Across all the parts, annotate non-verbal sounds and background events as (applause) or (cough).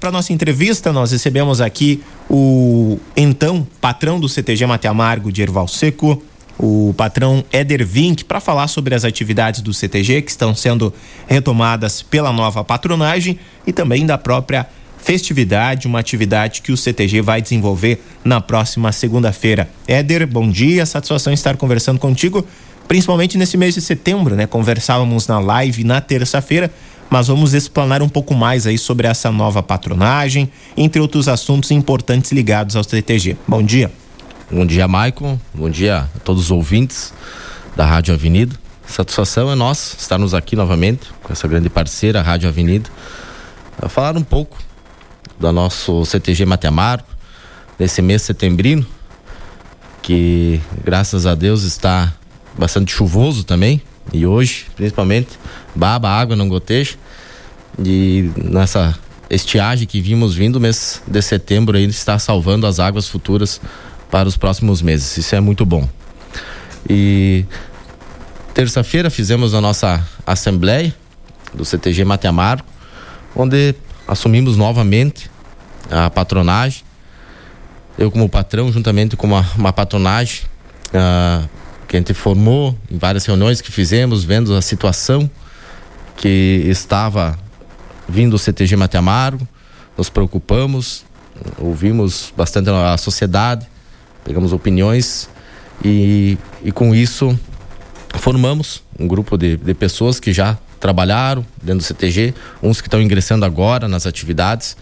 Para nossa entrevista, nós recebemos aqui o então patrão do CTG Mate Amargo de Erval Seco, o patrão Éder Vink, para falar sobre as atividades do CTG que estão sendo retomadas pela nova patronagem e também da própria festividade, uma atividade que o CTG vai desenvolver na próxima segunda-feira. Éder, bom dia, satisfação estar conversando contigo, principalmente nesse mês de setembro, né? Conversávamos na live na terça-feira mas vamos explanar um pouco mais aí sobre essa nova patronagem, entre outros assuntos importantes ligados ao CTG. Bom dia. Bom dia, Maicon. Bom dia a todos os ouvintes da Rádio Avenida. Satisfação é nossa estarmos aqui novamente com essa grande parceira, Rádio Avenida, a falar um pouco do nosso CTG Mateamaro, nesse mês setembrino, que graças a Deus está bastante chuvoso também, e hoje, principalmente, baba, água não goteja. E nessa estiagem que vimos vindo, mês de setembro aí está salvando as águas futuras para os próximos meses. Isso é muito bom. E terça-feira fizemos a nossa assembleia do CTG Mate Amargo, onde assumimos novamente a patronagem. Eu como patrão, juntamente com uma, uma patronagem, uh, que a gente formou em várias reuniões que fizemos, vendo a situação que estava vindo o CTG Mateamaro, nos preocupamos, ouvimos bastante a sociedade, pegamos opiniões e, e com isso formamos um grupo de, de pessoas que já trabalharam dentro do CTG, uns que estão ingressando agora nas atividades,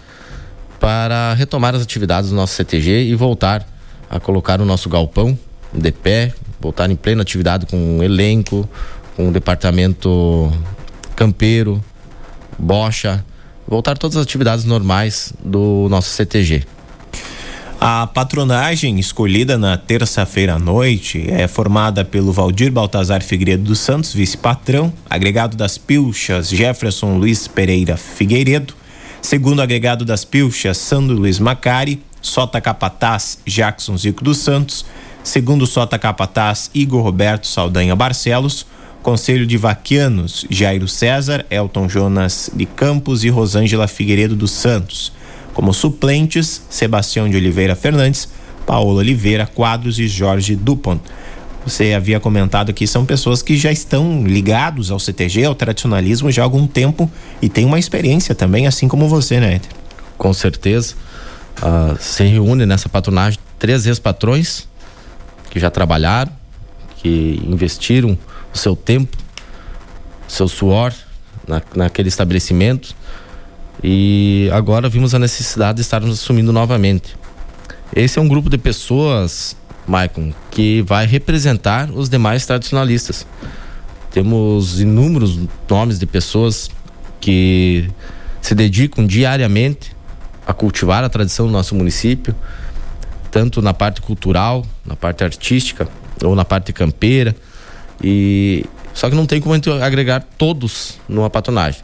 para retomar as atividades do nosso CTG e voltar a colocar o nosso galpão de pé, voltar em plena atividade com um elenco, com um departamento campeiro, bocha, voltar todas as atividades normais do nosso CTG. A patronagem escolhida na terça-feira à noite é formada pelo Valdir Baltazar Figueiredo dos Santos, vice-patrão, agregado das Pilchas Jefferson Luiz Pereira Figueiredo, segundo agregado das Pilchas Sandro Luiz Macari, Sota Capataz Jackson Zico dos Santos, Segundo Sota Capataz, Igor Roberto Saldanha Barcelos, Conselho de Vaquianos, Jairo César, Elton Jonas de Campos e Rosângela Figueiredo dos Santos. Como suplentes, Sebastião de Oliveira Fernandes, Paulo Oliveira Quadros e Jorge Dupont. Você havia comentado que são pessoas que já estão ligados ao CTG, ao tradicionalismo já há algum tempo e têm uma experiência também, assim como você, né? Com certeza. Uh, se reúne nessa patronagem três ex-patrões que já trabalharam, que investiram o seu tempo, seu suor na, naquele estabelecimento e agora vimos a necessidade de estarmos assumindo novamente. Esse é um grupo de pessoas, Maicon, que vai representar os demais tradicionalistas. Temos inúmeros nomes de pessoas que se dedicam diariamente a cultivar a tradição do nosso município, tanto na parte cultural, na parte artística ou na parte campeira. E só que não tem como agregar todos numa patronagem.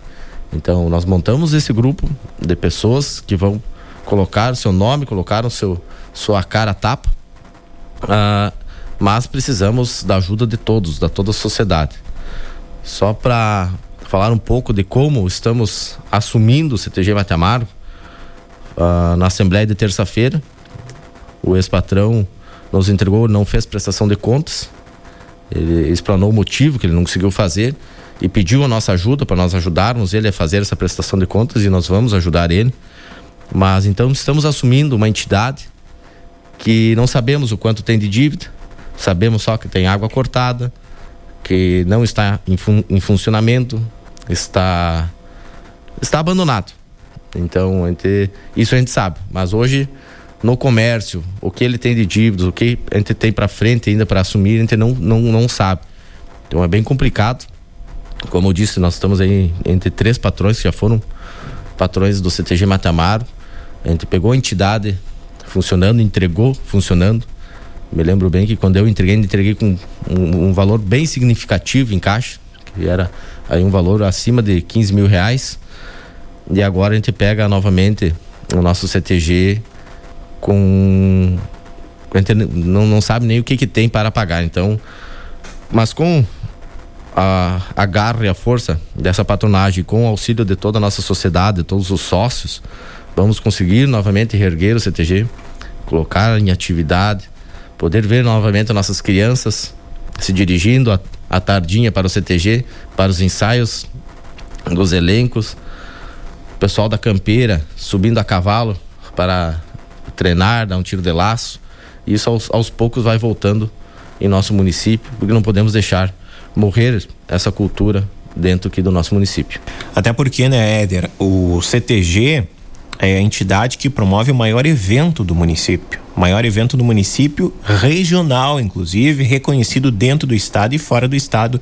Então nós montamos esse grupo de pessoas que vão colocar o seu nome, colocar o seu sua cara a tapa. Uh, mas precisamos da ajuda de todos, da toda a sociedade. Só para falar um pouco de como estamos assumindo o CTG Matamaro, uh, na Assembleia de terça-feira, o ex-patrão nos entregou, não fez prestação de contas. Ele explanou o motivo que ele não conseguiu fazer e pediu a nossa ajuda para nós ajudarmos ele a fazer essa prestação de contas e nós vamos ajudar ele. Mas então estamos assumindo uma entidade que não sabemos o quanto tem de dívida, sabemos só que tem água cortada, que não está em, fun em funcionamento, está está abandonado. Então, gente, isso a gente sabe, mas hoje no comércio, o que ele tem de dívidas, o que a gente tem para frente ainda para assumir, a gente não, não, não sabe. Então é bem complicado. Como eu disse, nós estamos aí entre três patrões que já foram patrões do CTG Matamaro. A gente pegou a entidade funcionando, entregou funcionando. Me lembro bem que quando eu entreguei, entreguei com um, um valor bem significativo em caixa, que era aí um valor acima de 15 mil reais. E agora a gente pega novamente o nosso CTG com não, não sabe nem o que, que tem para pagar. Então, mas com a, a garra e a força dessa patronagem, com o auxílio de toda a nossa sociedade, de todos os sócios, vamos conseguir novamente reerguer o CTG, colocar em atividade, poder ver novamente as nossas crianças se dirigindo a, a tardinha para o CTG, para os ensaios dos elencos, o pessoal da campeira subindo a cavalo para treinar, dar um tiro de laço. Isso aos, aos poucos vai voltando em nosso município, porque não podemos deixar morrer essa cultura dentro aqui do nosso município. Até porque, né, Éder, o CTG é a entidade que promove o maior evento do município. Maior evento do município, regional, inclusive, reconhecido dentro do estado e fora do estado,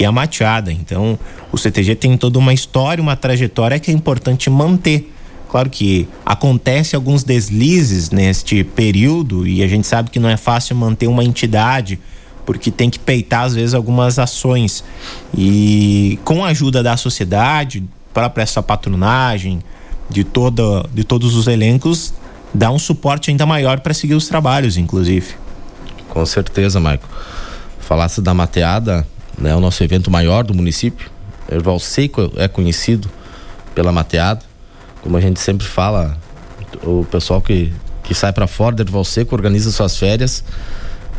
que é a Mateada. Então, o CTG tem toda uma história, uma trajetória que é importante manter. Claro que acontece alguns deslizes neste período e a gente sabe que não é fácil manter uma entidade porque tem que peitar às vezes algumas ações e com a ajuda da sociedade, própria essa patronagem de toda de todos os elencos dá um suporte ainda maior para seguir os trabalhos, inclusive. Com certeza, Maico. Falasse da mateada, né, o nosso evento maior do município. Erval Seco é conhecido pela mateada. Como a gente sempre fala, o pessoal que, que sai para fora do Erval Seco organiza suas férias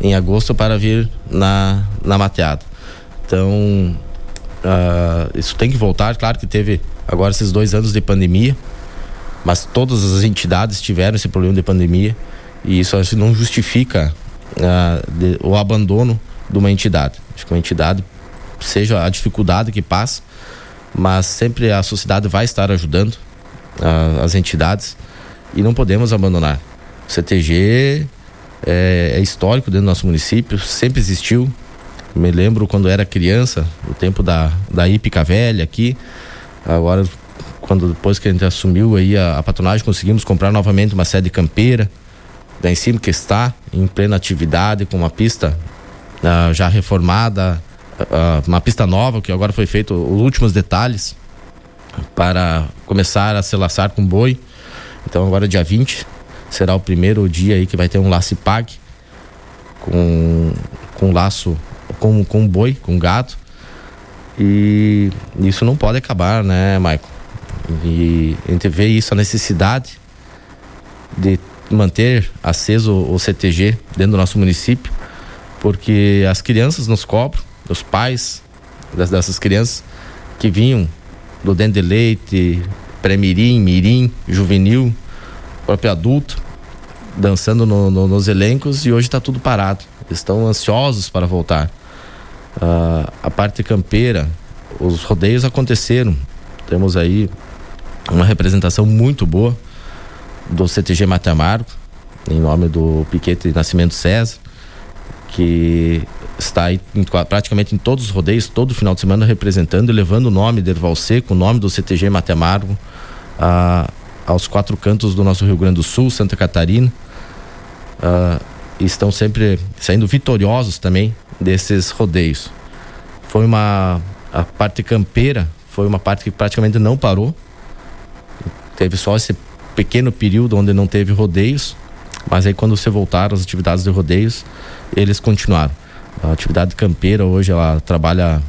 em agosto para vir na, na mateada. Então, uh, isso tem que voltar. Claro que teve agora esses dois anos de pandemia, mas todas as entidades tiveram esse problema de pandemia e isso não justifica uh, de, o abandono de uma entidade. Acho que uma entidade, seja a dificuldade que passa, mas sempre a sociedade vai estar ajudando uh, as entidades e não podemos abandonar. O CTG é, é histórico dentro do nosso município, sempre existiu. Me lembro quando era criança, o tempo da, da Ípica Velha aqui. Agora, quando depois que a gente assumiu aí a, a patronagem, conseguimos comprar novamente uma sede campeira da cima que está em plena atividade com uma pista uh, já reformada, uma pista nova que agora foi feito os últimos detalhes para começar a se laçar com boi. Então agora dia 20 será o primeiro dia aí que vai ter um laço pague com, com laço com, com boi, com gado. E isso não pode acabar, né, Michael? E a gente vê isso, a necessidade de manter aceso o CTG dentro do nosso município, porque as crianças nos cobram, os pais dessas crianças que vinham do dente de leite, pré-mirim, mirim, juvenil, próprio adulto, dançando no, no, nos elencos e hoje está tudo parado. Estão ansiosos para voltar. Uh, a parte campeira, os rodeios aconteceram. Temos aí uma representação muito boa do CTG Matamargo, em nome do Piquete Nascimento César, que está aí em, praticamente em todos os rodeios, todo final de semana representando e levando o nome de Erval Seco, o nome do CTG Matamargo, a, aos quatro cantos do nosso Rio Grande do Sul, Santa Catarina. Estão sempre saindo vitoriosos também desses rodeios. Foi uma a parte campeira foi uma parte que praticamente não parou. Teve só esse pequeno período onde não teve rodeios, mas aí quando você voltaram as atividades de rodeios, eles continuaram. A atividade campeira hoje ela trabalha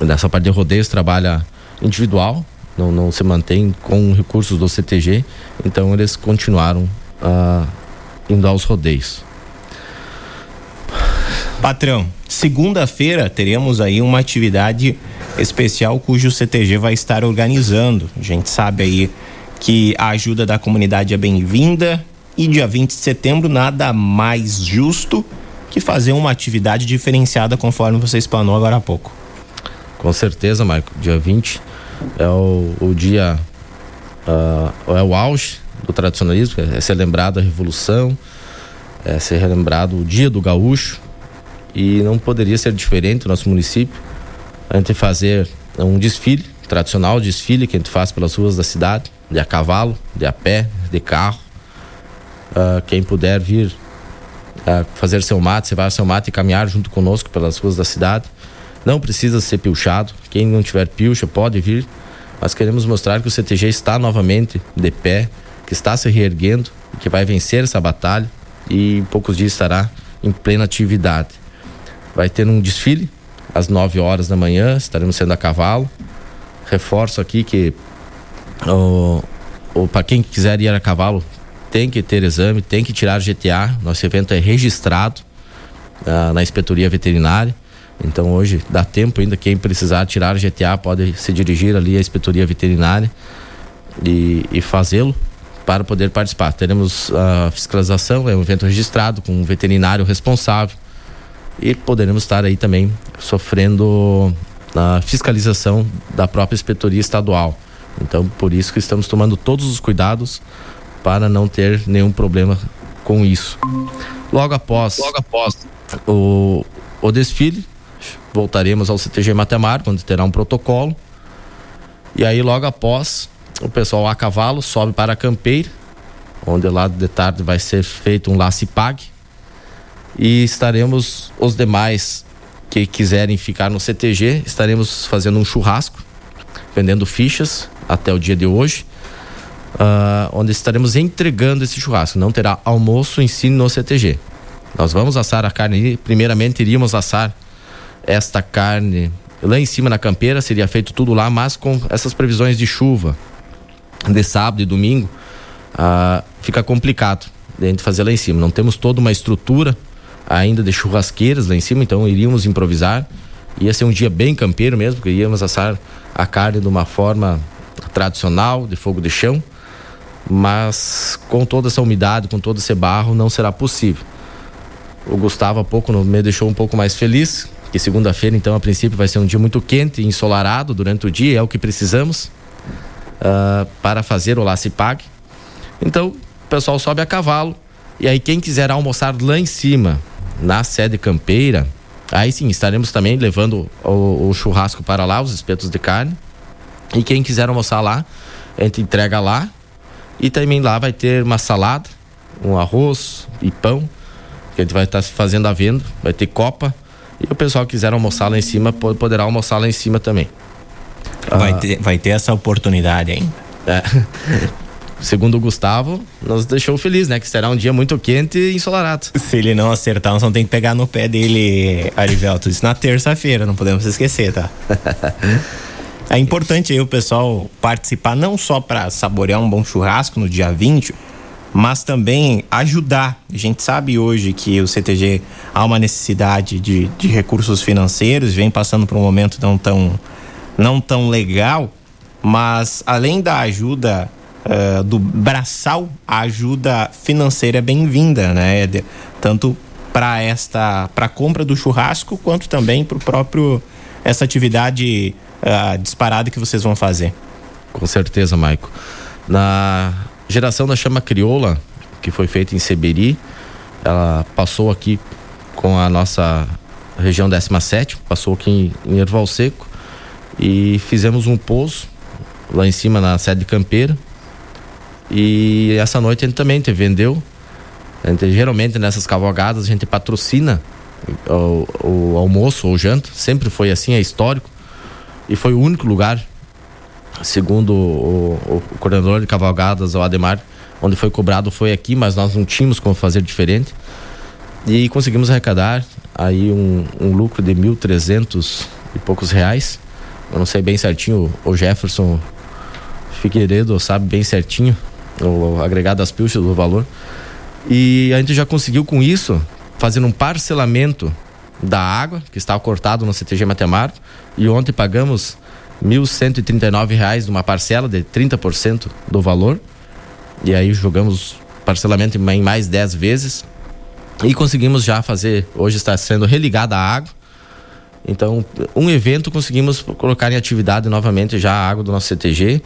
nessa parte de rodeios trabalha individual, não, não se mantém com recursos do CTG, então eles continuaram uh, indo aos rodeios. Patrão, segunda-feira teremos aí uma atividade especial cujo CTG vai estar organizando. A gente sabe aí que a ajuda da comunidade é bem-vinda e dia 20 de setembro nada mais justo que fazer uma atividade diferenciada conforme você explanou agora há pouco. Com certeza, Marco. Dia 20 é o, o dia, uh, é o auge do tradicionalismo, é ser lembrado a Revolução, é ser relembrado o Dia do Gaúcho e não poderia ser diferente no nosso município a gente fazer um desfile tradicional, desfile que a gente faz pelas ruas da cidade, de a cavalo, de a pé, de carro. Uh, quem puder vir uh, fazer seu mate, cevar seu mate e caminhar junto conosco pelas ruas da cidade. Não precisa ser pilchado. Quem não tiver pilcha pode vir. Mas queremos mostrar que o CTG está novamente de pé, que está se reerguendo, que vai vencer essa batalha e em poucos dias estará em plena atividade. Vai ter um desfile às 9 horas da manhã, estaremos sendo a cavalo. Reforço aqui que o, para quem quiser ir a cavalo, tem que ter exame, tem que tirar GTA. Nosso evento é registrado uh, na inspetoria veterinária. Então hoje dá tempo ainda quem precisar tirar GTA pode se dirigir ali à inspetoria veterinária e, e fazê-lo para poder participar. Teremos a fiscalização, é um evento registrado com um veterinário responsável e poderemos estar aí também sofrendo a fiscalização da própria inspetoria estadual. Então, por isso que estamos tomando todos os cuidados para não ter nenhum problema com isso. Logo após, Logo após o, o desfile, voltaremos ao CTG Matemar, quando terá um protocolo. E aí, logo após, o pessoal a cavalo sobe para a campeira, onde lá de tarde vai ser feito um laço pague. E estaremos os demais que quiserem ficar no CTG, estaremos fazendo um churrasco, vendendo fichas até o dia de hoje, uh, onde estaremos entregando esse churrasco. Não terá almoço em si no CTG. Nós vamos assar a carne. Primeiramente, iríamos assar esta carne lá em cima na campeira, seria feito tudo lá, mas com essas previsões de chuva de sábado e domingo, uh, fica complicado de a gente fazer lá em cima. Não temos toda uma estrutura ainda de churrasqueiras lá em cima, então iríamos improvisar. Ia ser um dia bem campeiro mesmo, porque íamos assar a carne de uma forma tradicional, de fogo de chão, mas com toda essa umidade, com todo esse barro, não será possível. O Gustavo há pouco me deixou um pouco mais feliz, que segunda-feira, então, a princípio, vai ser um dia muito quente e ensolarado durante o dia, é o que precisamos uh, para fazer o Lacipag. Então, o pessoal sobe a cavalo, e aí quem quiser almoçar lá em cima, na sede campeira, aí sim, estaremos também levando o, o churrasco para lá, os espetos de carne. E quem quiser almoçar lá, a gente entrega lá. E também lá vai ter uma salada, um arroz e pão, que a gente vai estar tá fazendo a venda, vai ter copa. E o pessoal que quiser almoçar lá em cima, poderá almoçar lá em cima também. Vai, ah, ter, vai ter essa oportunidade ainda. É. (laughs) segundo o Gustavo, nos deixou feliz, né? Que será um dia muito quente e ensolarado. Se ele não acertar, nós vamos ter que pegar no pé dele, Arivelto. Isso na terça-feira, não podemos esquecer, tá? (laughs) é importante aí o pessoal participar, não só para saborear um bom churrasco no dia 20, mas também ajudar. A gente sabe hoje que o CTG há uma necessidade de, de recursos financeiros, vem passando por um momento não tão, não tão legal, mas além da ajuda uh, do braçal, a ajuda financeira é bem-vinda, né, Éder? Tanto para esta, para compra do churrasco, quanto também para o próprio essa atividade uh, disparada que vocês vão fazer. Com certeza, Maico. Na geração da chama crioula, que foi feita em Seberi, ela passou aqui com a nossa região 17, passou aqui em, Erval Seco e fizemos um poço lá em cima na sede campeira e essa noite a gente também te vendeu. Gente, geralmente nessas cavalgadas a gente patrocina o, o almoço ou janta, sempre foi assim, é histórico. E foi o único lugar, segundo o, o coordenador de cavalgadas, o Ademar, onde foi cobrado foi aqui, mas nós não tínhamos como fazer diferente. E conseguimos arrecadar aí um, um lucro de mil trezentos e poucos reais. Eu não sei bem certinho, o Jefferson Figueiredo sabe bem certinho o agregado das pilchas do valor. E a gente já conseguiu com isso, fazendo um parcelamento da água, que estava cortado no CTG Matemático, e ontem pagamos R$ 1.139 numa parcela de 30% do valor. E aí jogamos parcelamento em mais 10 vezes. E conseguimos já fazer, hoje está sendo religada a água. Então, um evento conseguimos colocar em atividade novamente já a água do nosso CTG.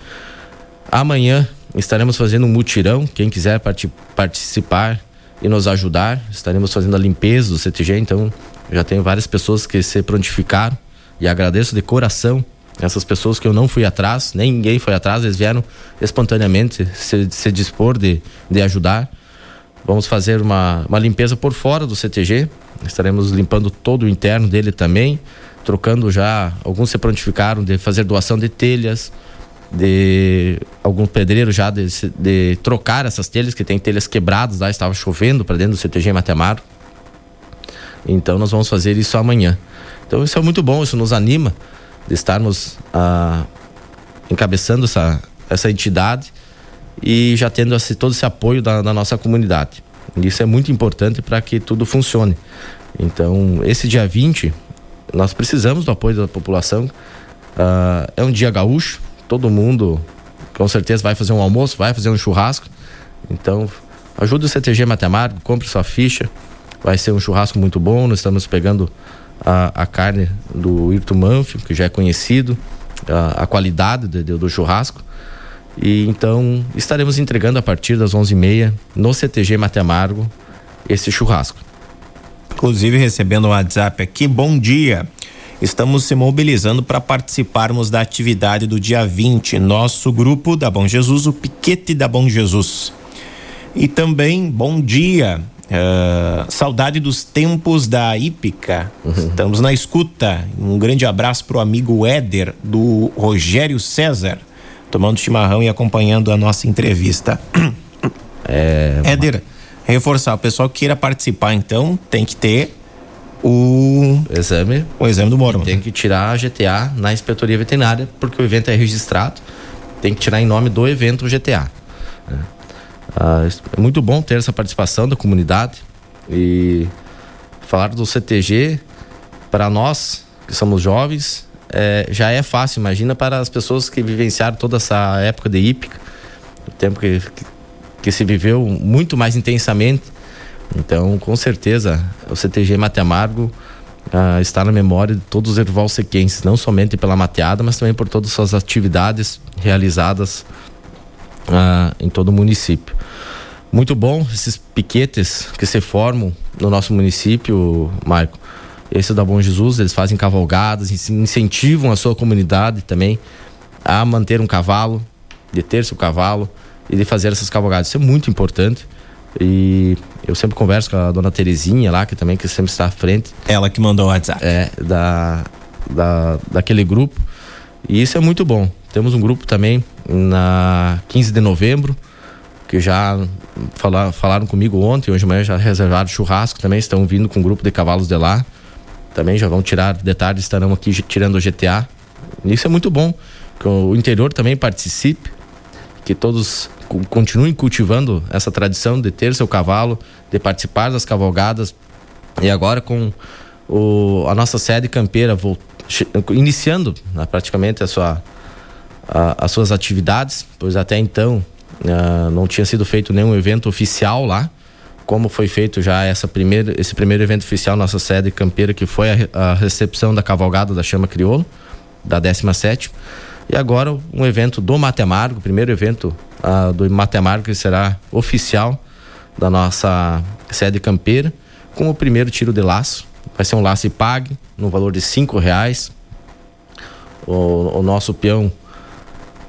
Amanhã estaremos fazendo um mutirão. Quem quiser part participar e nos ajudar, estaremos fazendo a limpeza do CTG. Então, já tenho várias pessoas que se prontificaram e agradeço de coração essas pessoas que eu não fui atrás, nem ninguém foi atrás, eles vieram espontaneamente se, se dispor de, de ajudar. Vamos fazer uma, uma limpeza por fora do CTG, estaremos limpando todo o interno dele também, trocando já, alguns se prontificaram de fazer doação de telhas, de algum pedreiro já de, de, trocar essas telhas, que tem telhas quebradas lá, estava chovendo para dentro do CTG Matemaro. Então nós vamos fazer isso amanhã. Então isso é muito bom, isso nos anima de estarmos ah, encabeçando essa, essa entidade e já tendo esse, todo esse apoio da, da nossa comunidade. Isso é muito importante para que tudo funcione. Então, esse dia 20, nós precisamos do apoio da população. Uh, é um dia gaúcho, todo mundo com certeza vai fazer um almoço, vai fazer um churrasco. Então, ajude o CTG Matemático, compre sua ficha. Vai ser um churrasco muito bom. Nós estamos pegando a, a carne do Irto Manfio, que já é conhecido, a, a qualidade de, de, do churrasco. E então estaremos entregando a partir das 11h30 no CTG Matemático esse churrasco. Inclusive recebendo um WhatsApp aqui, bom dia. Estamos se mobilizando para participarmos da atividade do dia 20. Nosso grupo da Bom Jesus, o Piquete da Bom Jesus. E também, bom dia. Uh, saudade dos tempos da hípica. Uhum. Estamos na escuta. Um grande abraço para o amigo Éder, do Rogério César, tomando chimarrão e acompanhando a nossa entrevista. (clears throat) É... Éder, reforçar, o pessoal que queira participar, então, tem que ter o exame, o exame do Mormon. Tem que tirar a GTA na inspetoria veterinária, porque o evento é registrado. Tem que tirar em nome do evento o GTA. É. Ah, é muito bom ter essa participação da comunidade e falar do CTG para nós que somos jovens é, já é fácil. Imagina para as pessoas que vivenciaram toda essa época de hípica, o tempo que, que, que se viveu muito mais intensamente então, com certeza, o CTG Mate Amargo ah, está na memória de todos os ervalsequenses, não somente pela mateada, mas também por todas as suas atividades realizadas ah, em todo o município. Muito bom esses piquetes que se formam no nosso município, Marco. Esse da Bom Jesus, eles fazem cavalgadas, incentivam a sua comunidade também a manter um cavalo, de ter seu cavalo e de fazer essas cavalgadas. Isso é muito importante. E eu sempre converso com a dona Terezinha lá, que também que sempre está à frente. Ela que mandou o WhatsApp. É, da, da, daquele grupo. E isso é muito bom. Temos um grupo também na 15 de novembro, que já falar, falaram comigo ontem, hoje de manhã já reservaram churrasco também, estão vindo com um grupo de cavalos de lá. Também já vão tirar detalhes, estarão aqui tirando o GTA. Isso é muito bom, que o interior também participe, que todos continuem cultivando essa tradição de ter seu cavalo, de participar das cavalgadas. E agora com o, a nossa sede campeira iniciando né, praticamente a sua, a, as suas atividades, pois até então uh, não tinha sido feito nenhum evento oficial lá, como foi feito já essa primeira, esse primeiro evento oficial nossa sede campeira, que foi a, a recepção da cavalgada da Chama Crioulo, da 17 e agora um evento do Matemático, o primeiro evento uh, do Matemático que será oficial da nossa sede campeira, com o primeiro tiro de laço. Vai ser um laço e pague, no valor de cinco reais. O, o nosso peão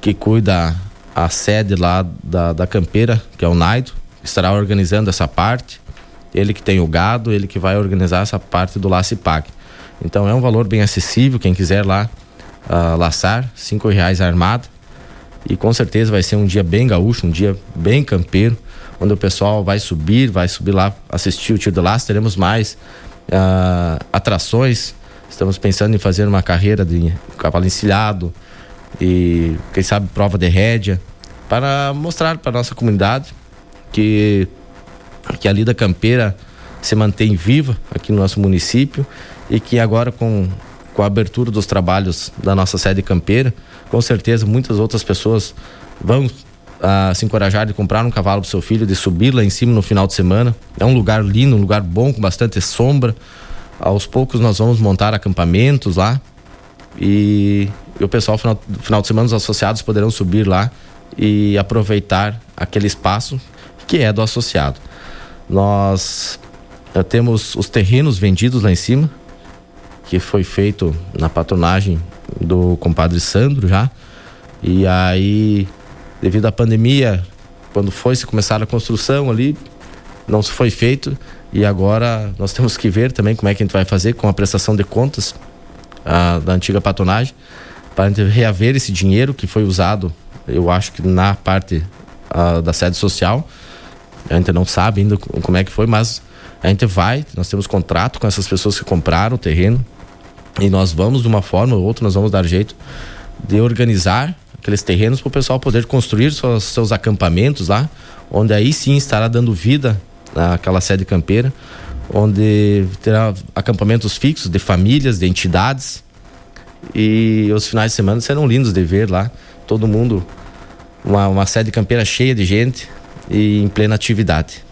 que cuida a sede lá da, da campeira, que é o Naido, estará organizando essa parte. Ele que tem o gado, ele que vai organizar essa parte do laço e pague. Então é um valor bem acessível, quem quiser lá uh, laçar, cinco reais armado. E com certeza vai ser um dia bem gaúcho, um dia bem campeiro, onde o pessoal vai subir, vai subir lá assistir o tiro de laço. Teremos mais uh, atrações. Estamos pensando em fazer uma carreira de cavalo encilhado e, quem sabe, prova de rédea, para mostrar para nossa comunidade que, que a lida campeira se mantém viva aqui no nosso município e que agora com com a abertura dos trabalhos da nossa sede campeira, com certeza muitas outras pessoas vão ah, se encorajar de comprar um cavalo para seu filho, de subir lá em cima no final de semana. É um lugar lindo, um lugar bom, com bastante sombra. Aos poucos nós vamos montar acampamentos lá e, e o pessoal, final, final de semana, os associados poderão subir lá e aproveitar aquele espaço que é do associado. Nós uh, temos os terrenos vendidos lá em cima, que foi feito na patronagem do compadre Sandro já. E aí, devido à pandemia, quando foi se começar a construção ali, não se foi feito. E agora nós temos que ver também como é que a gente vai fazer com a prestação de contas a, da antiga patronagem para reaver esse dinheiro que foi usado, eu acho que na parte a, da sede social. A gente não sabe ainda como é que foi, mas a gente vai, nós temos contrato com essas pessoas que compraram o terreno, e nós vamos, de uma forma ou outra, nós vamos dar jeito de organizar aqueles terrenos para o pessoal poder construir seus, seus acampamentos lá, onde aí sim estará dando vida àquela sede campeira, onde terá acampamentos fixos de famílias, de entidades. E os finais de semana serão lindos de ver lá. Todo mundo, uma, uma sede campeira cheia de gente e em plena atividade.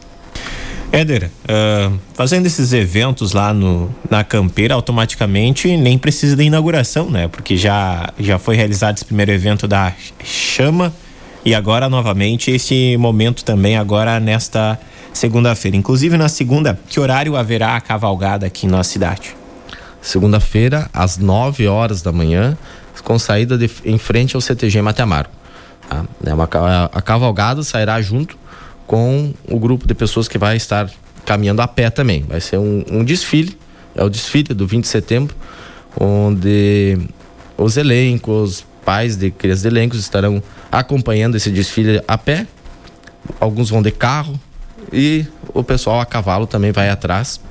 Éder, uh, fazendo esses eventos lá no, na campeira, automaticamente nem precisa da inauguração, né? Porque já, já foi realizado esse primeiro evento da Chama e agora novamente esse momento também agora nesta segunda-feira. Inclusive na segunda, que horário haverá a cavalgada aqui na cidade? Segunda-feira, às 9 horas da manhã, com saída de, em frente ao CTG Mateamaro. Tá? É a, a cavalgada sairá junto com o grupo de pessoas que vai estar caminhando a pé também. Vai ser um, um desfile, é o desfile do 20 de setembro, onde os elencos, pais de crianças de elencos estarão acompanhando esse desfile a pé. Alguns vão de carro e o pessoal a cavalo também vai atrás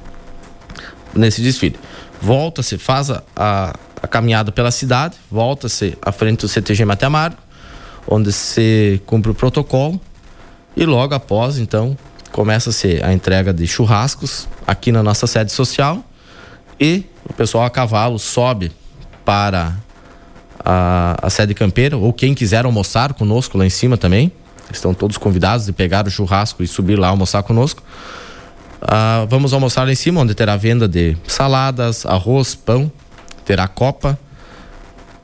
nesse desfile. Volta-se, faz a, a, a, caminhada pela cidade, volta-se à frente do CTG Mateamargo, onde se cumpre o protocolo e logo após, então, começa-se a entrega de churrascos aqui na nossa sede social e o pessoal a cavalo sobe para a, a sede campeira ou quem quiser almoçar conosco lá em cima também. Estão todos convidados de pegar o churrasco e subir lá almoçar conosco. Ah, vamos almoçar lá em cima, onde terá venda de saladas, arroz, pão, terá copa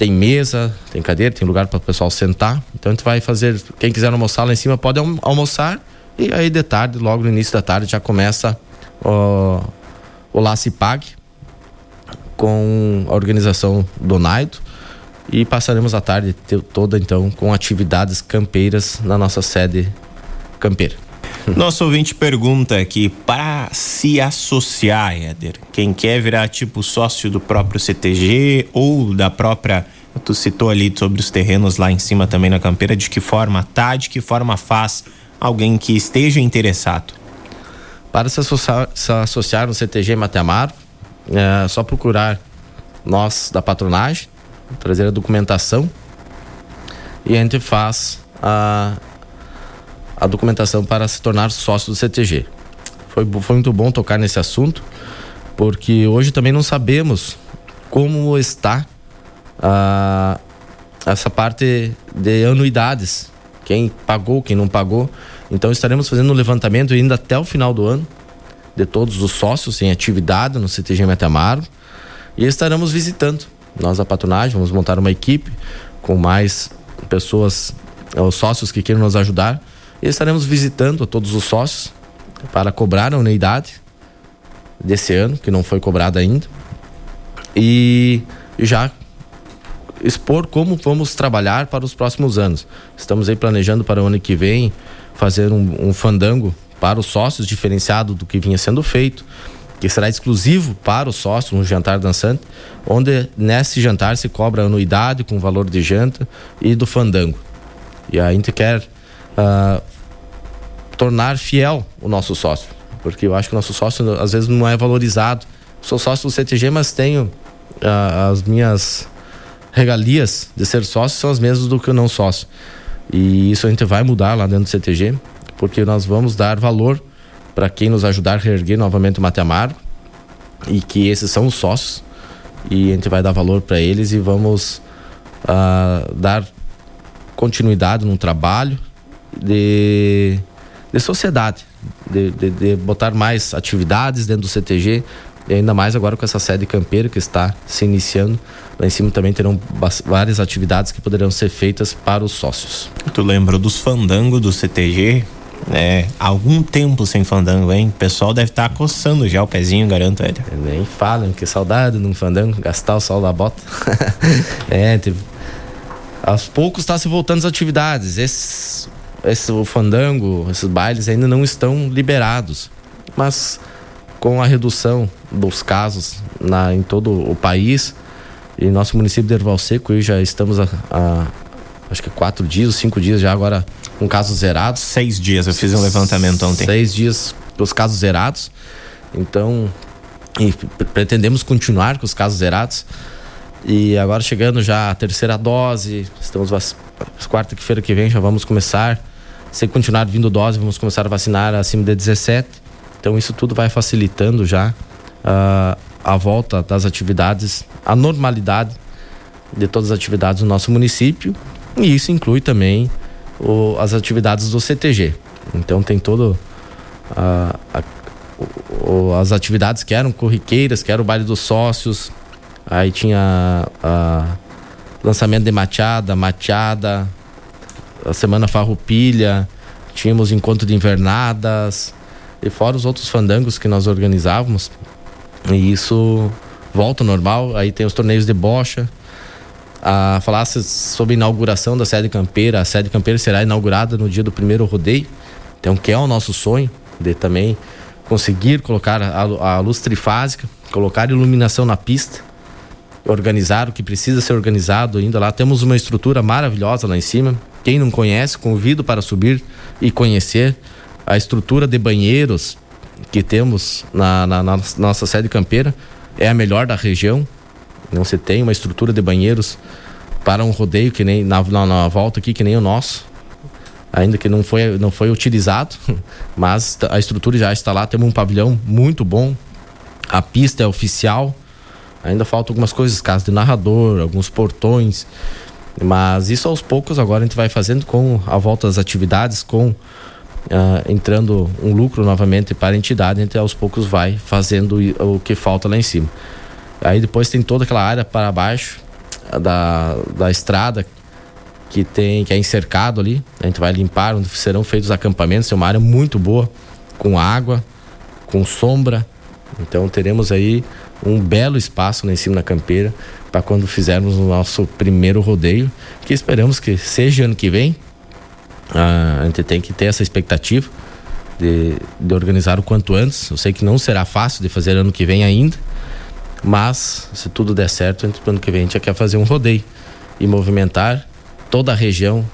tem mesa, tem cadeira, tem lugar para o pessoal sentar. Então a gente vai fazer, quem quiser almoçar lá em cima pode almoçar e aí de tarde, logo no início da tarde já começa ó, o Lace Pag com a organização do Naido e passaremos a tarde toda então com atividades campeiras na nossa sede campeira. Nosso ouvinte pergunta aqui, para se associar, Éder, quem quer virar tipo sócio do próprio CTG ou da própria. Tu citou ali sobre os terrenos lá em cima também na campeira, de que forma tá, de que forma faz alguém que esteja interessado? Para se associar, se associar no CTG Matemar, é só procurar nós da patronagem, trazer a documentação e a gente faz a a documentação para se tornar sócio do CTG. Foi, foi muito bom tocar nesse assunto, porque hoje também não sabemos como está ah, essa parte de anuidades. Quem pagou, quem não pagou. Então estaremos fazendo um levantamento ainda até o final do ano de todos os sócios em atividade no CTG Metamaro e estaremos visitando. Nós a patronagem vamos montar uma equipe com mais pessoas, os sócios que queiram nos ajudar e estaremos visitando a todos os sócios para cobrar a unidade desse ano, que não foi cobrada ainda. E já expor como vamos trabalhar para os próximos anos. Estamos aí planejando para o ano que vem fazer um, um fandango para os sócios, diferenciado do que vinha sendo feito, que será exclusivo para os sócios, um jantar dançante, onde nesse jantar se cobra a anuidade com valor de janta e do fandango. E a gente quer uh, tornar fiel o nosso sócio, porque eu acho que o nosso sócio às vezes não é valorizado. Sou sócio do CTG, mas tenho uh, as minhas regalias de ser sócio são as mesmas do que o não sócio. E isso a gente vai mudar lá dentro do CTG, porque nós vamos dar valor para quem nos ajudar a reerguer novamente o Mate Amargo e que esses são os sócios e a gente vai dar valor para eles e vamos uh, dar continuidade no trabalho de de sociedade, de, de, de, botar mais atividades dentro do CTG e ainda mais agora com essa sede campeira que está se iniciando. Lá em cima também terão várias atividades que poderão ser feitas para os sócios. Tu lembra dos fandangos do CTG? É, algum tempo sem fandango, hein? O pessoal deve estar tá coçando já o pezinho, garanto, velho. Nem falam, que saudade num fandango, gastar o sol da bota. (laughs) é, teve... aos poucos está se voltando as atividades. Esse esse, o fandango, esses bailes ainda não estão liberados. Mas com a redução dos casos na, em todo o país, e nosso município de Erval Seco já estamos a, a acho que quatro dias, cinco dias já agora com casos zerados. Seis dias, eu fiz um levantamento ontem. Seis dias com os casos zerados. Então, pretendemos continuar com os casos zerados. E agora chegando já a terceira dose, estamos quarta-feira que vem já vamos começar. Se continuar vindo dose, vamos começar a vacinar acima de 17. Então isso tudo vai facilitando já uh, a volta das atividades, a normalidade de todas as atividades no nosso município. E isso inclui também o, as atividades do CTG. Então tem todo a, a, o, as atividades que eram corriqueiras, que era o baile dos sócios, aí tinha a, lançamento de machada, machada, a semana farroupilha, tínhamos encontro de invernadas e fora os outros fandangos que nós organizávamos. E isso volta ao normal, aí tem os torneios de bocha. A falasse sobre a inauguração da sede campeira, a sede campeira será inaugurada no dia do primeiro rodeio. Então, que é o nosso sonho de também conseguir colocar a, a luz trifásica, colocar iluminação na pista, organizar o que precisa ser organizado ainda lá. Temos uma estrutura maravilhosa lá em cima. Quem não conhece, convido para subir e conhecer a estrutura de banheiros que temos na, na, na nossa sede campeira. É a melhor da região. Não se tem uma estrutura de banheiros para um rodeio que nem na, na, na volta aqui que nem o nosso ainda que não foi, não foi utilizado, (laughs) mas a estrutura já está lá. Temos um pavilhão muito bom, a pista é oficial. Ainda faltam algumas coisas, casa de narrador, alguns portões, mas isso aos poucos agora a gente vai fazendo com a volta das atividades, com uh, entrando um lucro novamente para a entidade, a gente aos poucos vai fazendo o que falta lá em cima. Aí depois tem toda aquela área para baixo da, da estrada que tem que é encercado ali. A gente vai limpar onde serão feitos os acampamentos. É uma área muito boa, com água, com sombra. Então teremos aí um belo espaço lá em cima da campeira para quando fizermos o nosso primeiro rodeio, que esperamos que seja ano que vem. Ah, a gente tem que ter essa expectativa de, de organizar o quanto antes. Eu sei que não será fácil de fazer ano que vem ainda, mas se tudo der certo, ano que vem a gente quer fazer um rodeio e movimentar toda a região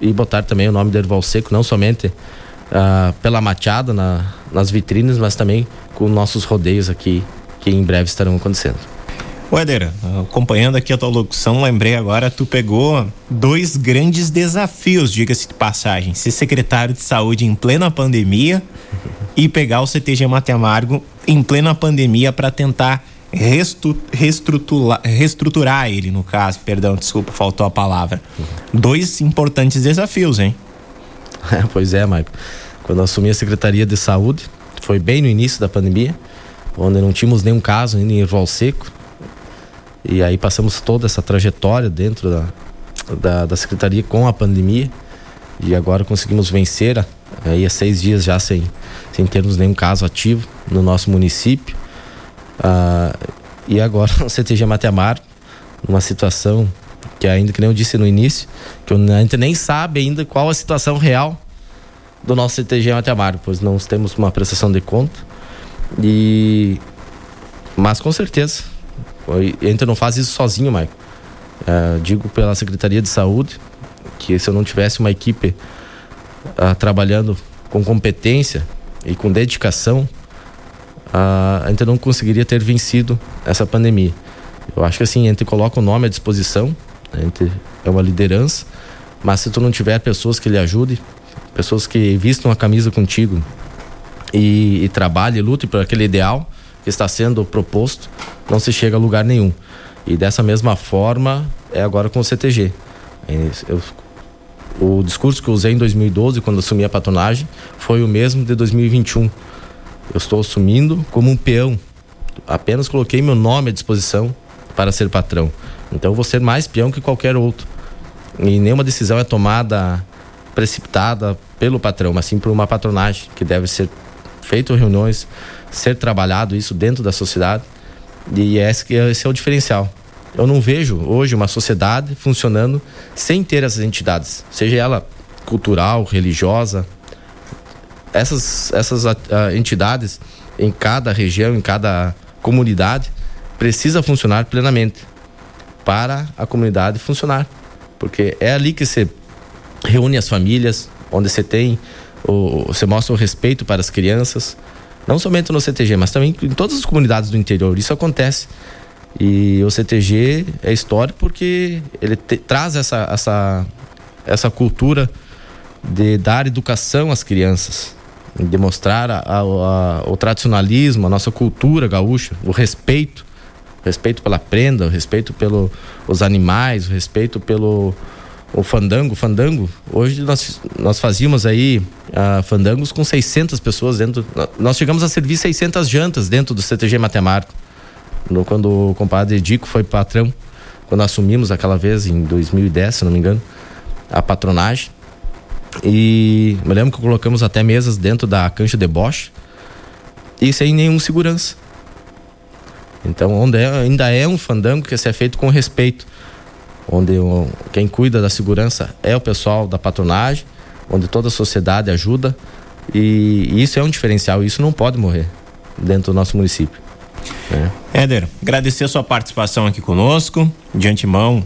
e botar também o nome do Erval Seco, não somente uh, pela machada na, nas vitrines, mas também com nossos rodeios aqui, que em breve estarão acontecendo. Éder, acompanhando aqui a tua locução, lembrei agora, tu pegou dois grandes desafios, diga-se de passagem, ser secretário de saúde em plena pandemia (laughs) e pegar o CTG Mate Amargo em plena pandemia para tentar restu, reestruturar, reestruturar ele, no caso. Perdão, desculpa, faltou a palavra. Dois importantes desafios, hein? É, (laughs) pois é, Maico. Quando eu assumi a Secretaria de Saúde, foi bem no início da pandemia, onde não tínhamos nenhum caso ainda em Erval Seco. E aí passamos toda essa trajetória dentro da, da, da Secretaria com a pandemia. E agora conseguimos vencer aí há seis dias já sem, sem termos nenhum caso ativo no nosso município. Ah, e agora (laughs) o CTG Matemar, numa situação que ainda que nem eu disse no início, que a gente nem sabe ainda qual a situação real do nosso CTG Matemar, pois não temos uma prestação de conta. E mas com certeza, a gente não faz isso sozinho, Maico. É, digo pela Secretaria de Saúde que se eu não tivesse uma equipe uh, trabalhando com competência e com dedicação a gente não conseguiria ter vencido essa pandemia. Eu acho que assim, a gente coloca o nome à disposição, a gente é uma liderança, mas se tu não tiver pessoas que lhe ajudem, pessoas que vistam a camisa contigo e, e trabalhem e lutem por aquele ideal que está sendo proposto, não se chega a lugar nenhum. E dessa mesma forma é agora com o CTG. Eu, o discurso que eu usei em 2012, quando assumi a patronagem, foi o mesmo de 2021 eu estou assumindo como um peão. Apenas coloquei meu nome à disposição para ser patrão. Então eu vou ser mais peão que qualquer outro. E nenhuma decisão é tomada precipitada pelo patrão, mas sim por uma patronagem que deve ser feito reuniões, ser trabalhado isso dentro da sociedade. E esse, esse é o diferencial. Eu não vejo hoje uma sociedade funcionando sem ter essas entidades, seja ela cultural, religiosa, essas, essas uh, entidades em cada região, em cada comunidade, precisa funcionar plenamente para a comunidade funcionar. Porque é ali que você reúne as famílias, onde você tem, o, você mostra o respeito para as crianças, não somente no CTG, mas também em todas as comunidades do interior. Isso acontece. E o CTG é histórico porque ele te, traz essa, essa, essa cultura de dar educação às crianças, de mostrar a, a, a, o tradicionalismo, a nossa cultura gaúcha, o respeito, o respeito pela prenda, o respeito pelos animais, o respeito pelo o fandango, fandango. Hoje nós, nós fazíamos aí uh, fandangos com 600 pessoas dentro. Nós chegamos a servir 600 jantas dentro do CTG Matemático. No, quando o compadre Dico foi patrão, quando assumimos aquela vez em 2010, se não me engano, a patronagem. E me lembro que colocamos até mesas dentro da cancha de Bosch e sem nenhum segurança. Então, onde é, ainda é um fandango que é feito com respeito onde o, quem cuida da segurança é o pessoal da patronagem, onde toda a sociedade ajuda e, isso é um diferencial, isso não pode morrer dentro do nosso município. Né? Éder, agradecer a sua participação aqui conosco, de antemão,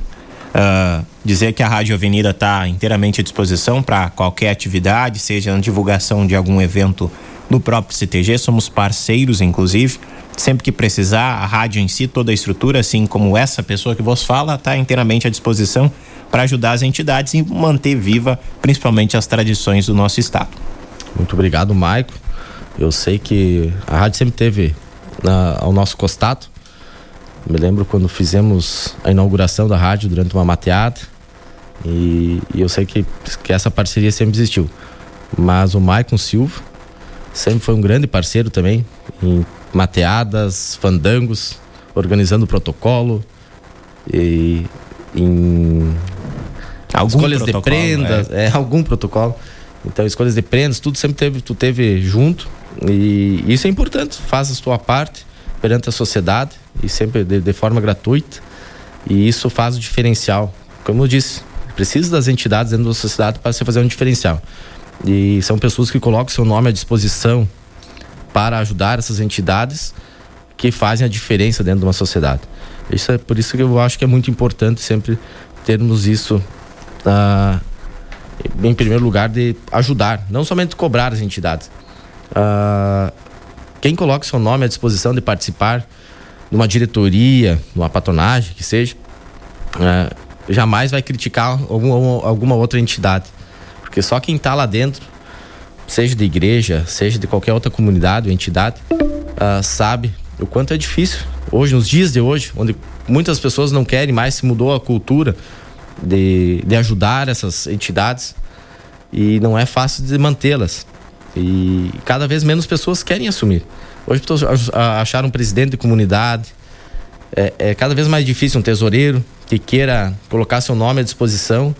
uh, dizer que a Rádio Avenida está inteiramente à disposição para qualquer atividade, seja na divulgação de algum evento no próprio CTG, somos parceiros, inclusive. Sempre que precisar, a rádio em si, toda a estrutura, assim como essa pessoa que vos fala, está inteiramente à disposição para ajudar as entidades e manter viva, principalmente as tradições do nosso estado. Muito obrigado, Maico. Eu sei que a rádio sempre teve ao nosso costado. Me lembro quando fizemos a inauguração da rádio durante uma mateada. E, e eu sei que, que essa parceria sempre existiu. Mas o Maicon Silva sempre foi um grande parceiro também em mateadas, fandangos, organizando protocolo e em algum escolhas de prendas, é. é. algum protocolo. Então, escolhas de prendas, tudo sempre teve, tu teve junto e isso é importante. Faz a tua parte perante a sociedade e sempre de, de forma gratuita e isso faz o diferencial. Como eu disse, precisa das entidades dentro da sociedade para você fazer um diferencial. E são pessoas que colocam seu nome à disposição para ajudar essas entidades que fazem a diferença dentro de uma sociedade. Isso é por isso que eu acho que é muito importante sempre termos isso uh, em primeiro lugar de ajudar, não somente cobrar as entidades. Uh, quem coloca seu nome à disposição de participar de uma diretoria, de uma patronagem, que seja, uh, jamais vai criticar alguma, alguma outra entidade. Porque só quem está lá dentro seja de igreja, seja de qualquer outra comunidade ou entidade, uh, sabe o quanto é difícil. Hoje, nos dias de hoje, onde muitas pessoas não querem mais, se mudou a cultura de, de ajudar essas entidades e não é fácil de mantê-las. E cada vez menos pessoas querem assumir. Hoje, achar um presidente de comunidade é, é cada vez mais difícil um tesoureiro que queira colocar seu nome à disposição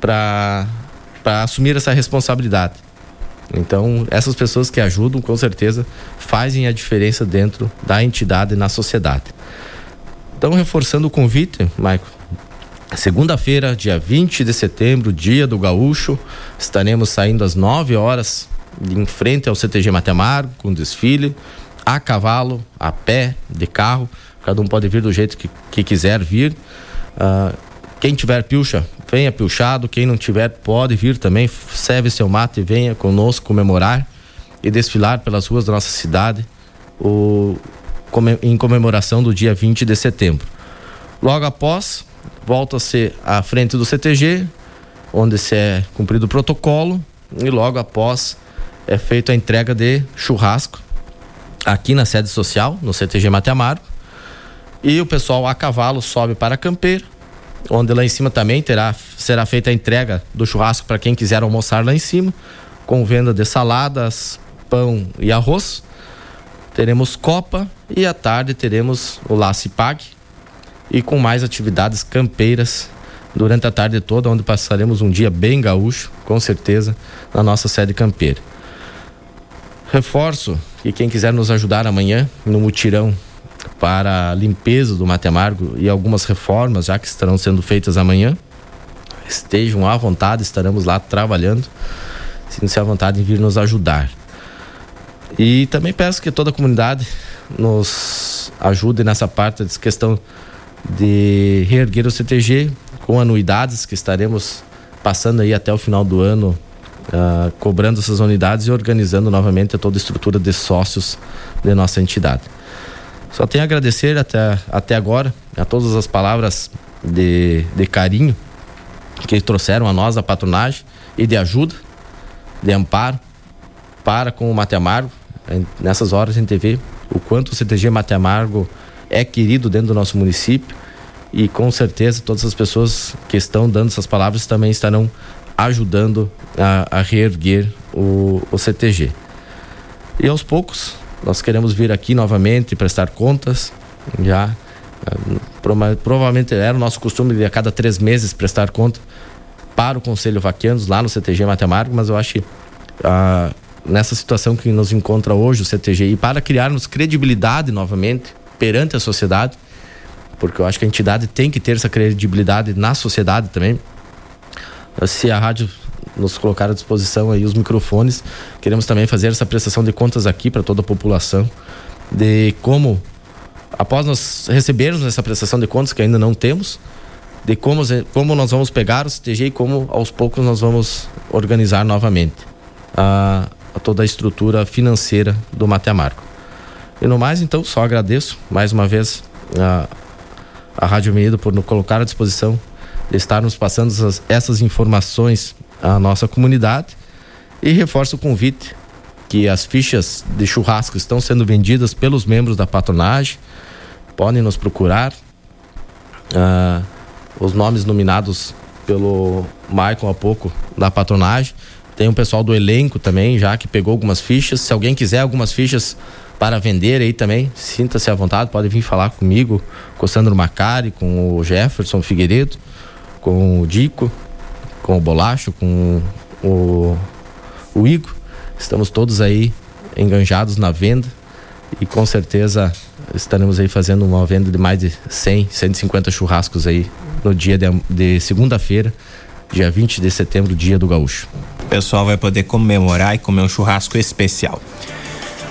para assumir essa responsabilidade. Então, essas pessoas que ajudam, com certeza, fazem a diferença dentro da entidade e na sociedade. Então, reforçando o convite, Maico, segunda-feira, dia 20 de setembro, dia do Gaúcho, estaremos saindo às 9 horas em frente ao CTG Matemário, com desfile, a cavalo, a pé, de carro. Cada um pode vir do jeito que, que quiser vir. Uh, quem tiver pilcha, venha pilchado. Quem não tiver, pode vir também. Serve seu mate e venha conosco comemorar e desfilar pelas ruas da nossa cidade o, em comemoração do dia 20 de setembro. Logo após, volta-se à frente do CTG, onde se é cumprido o protocolo e logo após é feita a entrega de churrasco aqui na sede social, no CTG Mate Amargo. E o pessoal a cavalo sobe para a campeira, onde lá em cima também terá, será feita a entrega do churrasco para quem quiser almoçar lá em cima, com venda de saladas, pão e arroz. Teremos copa e à tarde teremos o Lace Pag e com mais atividades campeiras durante a tarde toda, onde passaremos um dia bem gaúcho, com certeza, na nossa sede campeira. Reforço que quem quiser nos ajudar amanhã no mutirão para a limpeza do Mate Amargo e algumas reformas já que estarão sendo feitas amanhã. Estejam à vontade, estaremos lá trabalhando. Sintam-se à vontade em vir nos ajudar. E também peço que toda a comunidade nos ajude nessa parte dessa questão de reerguer o CTG com anuidades que estaremos passando aí até o final do ano, uh, cobrando essas unidades e organizando novamente toda a estrutura de sócios de nossa entidade. Só tenho a agradecer até, até agora a todas as palavras de, de carinho que trouxeram a nós a patronagem e de ajuda, de amparo para com o Mate Amargo. Nessas horas a gente vê o quanto o CTG Mate Amargo é querido dentro do nosso município e com certeza todas as pessoas que estão dando essas palavras também estarão ajudando a, a reerguer o, o CTG. E aos poucos nós queremos vir aqui novamente prestar contas, já provavelmente era o nosso costume de a cada três meses prestar conta para o Conselho Vaquianos lá no CTG Matemático, mas eu acho que ah, nessa situação que nos encontra hoje o CTG e para criarmos credibilidade novamente perante a sociedade, porque eu acho que a entidade tem que ter essa credibilidade na sociedade também. Se a rádio nos colocar à disposição aí os microfones, queremos também fazer essa prestação de contas aqui para toda a população de como após nós recebermos essa prestação de contas que ainda não temos, de como, como nós vamos pegar o CTG e como aos poucos nós vamos organizar novamente a, a toda a estrutura financeira do Mateamarco. E no mais, então, só agradeço mais uma vez a, a Rádio Unido por nos colocar à disposição de estarmos passando essas, essas informações à nossa comunidade e reforço o convite que as fichas de churrasco estão sendo vendidas pelos membros da patronagem. Podem nos procurar. Uh, os nomes nominados pelo Michael há pouco da patronagem. Tem um pessoal do elenco também, já que pegou algumas fichas. Se alguém quiser algumas fichas para vender aí também, sinta-se à vontade, pode vir falar comigo, com o Sandro Macari, com o Jefferson Figueiredo, com o Dico, com o Bolacho, com o, o Igor. Estamos todos aí enganjados na venda e com certeza estaremos aí fazendo uma venda de mais de 100, 150 churrascos aí no dia de, de segunda-feira, dia 20 de setembro, dia do Gaúcho. O pessoal vai poder comemorar e comer um churrasco especial.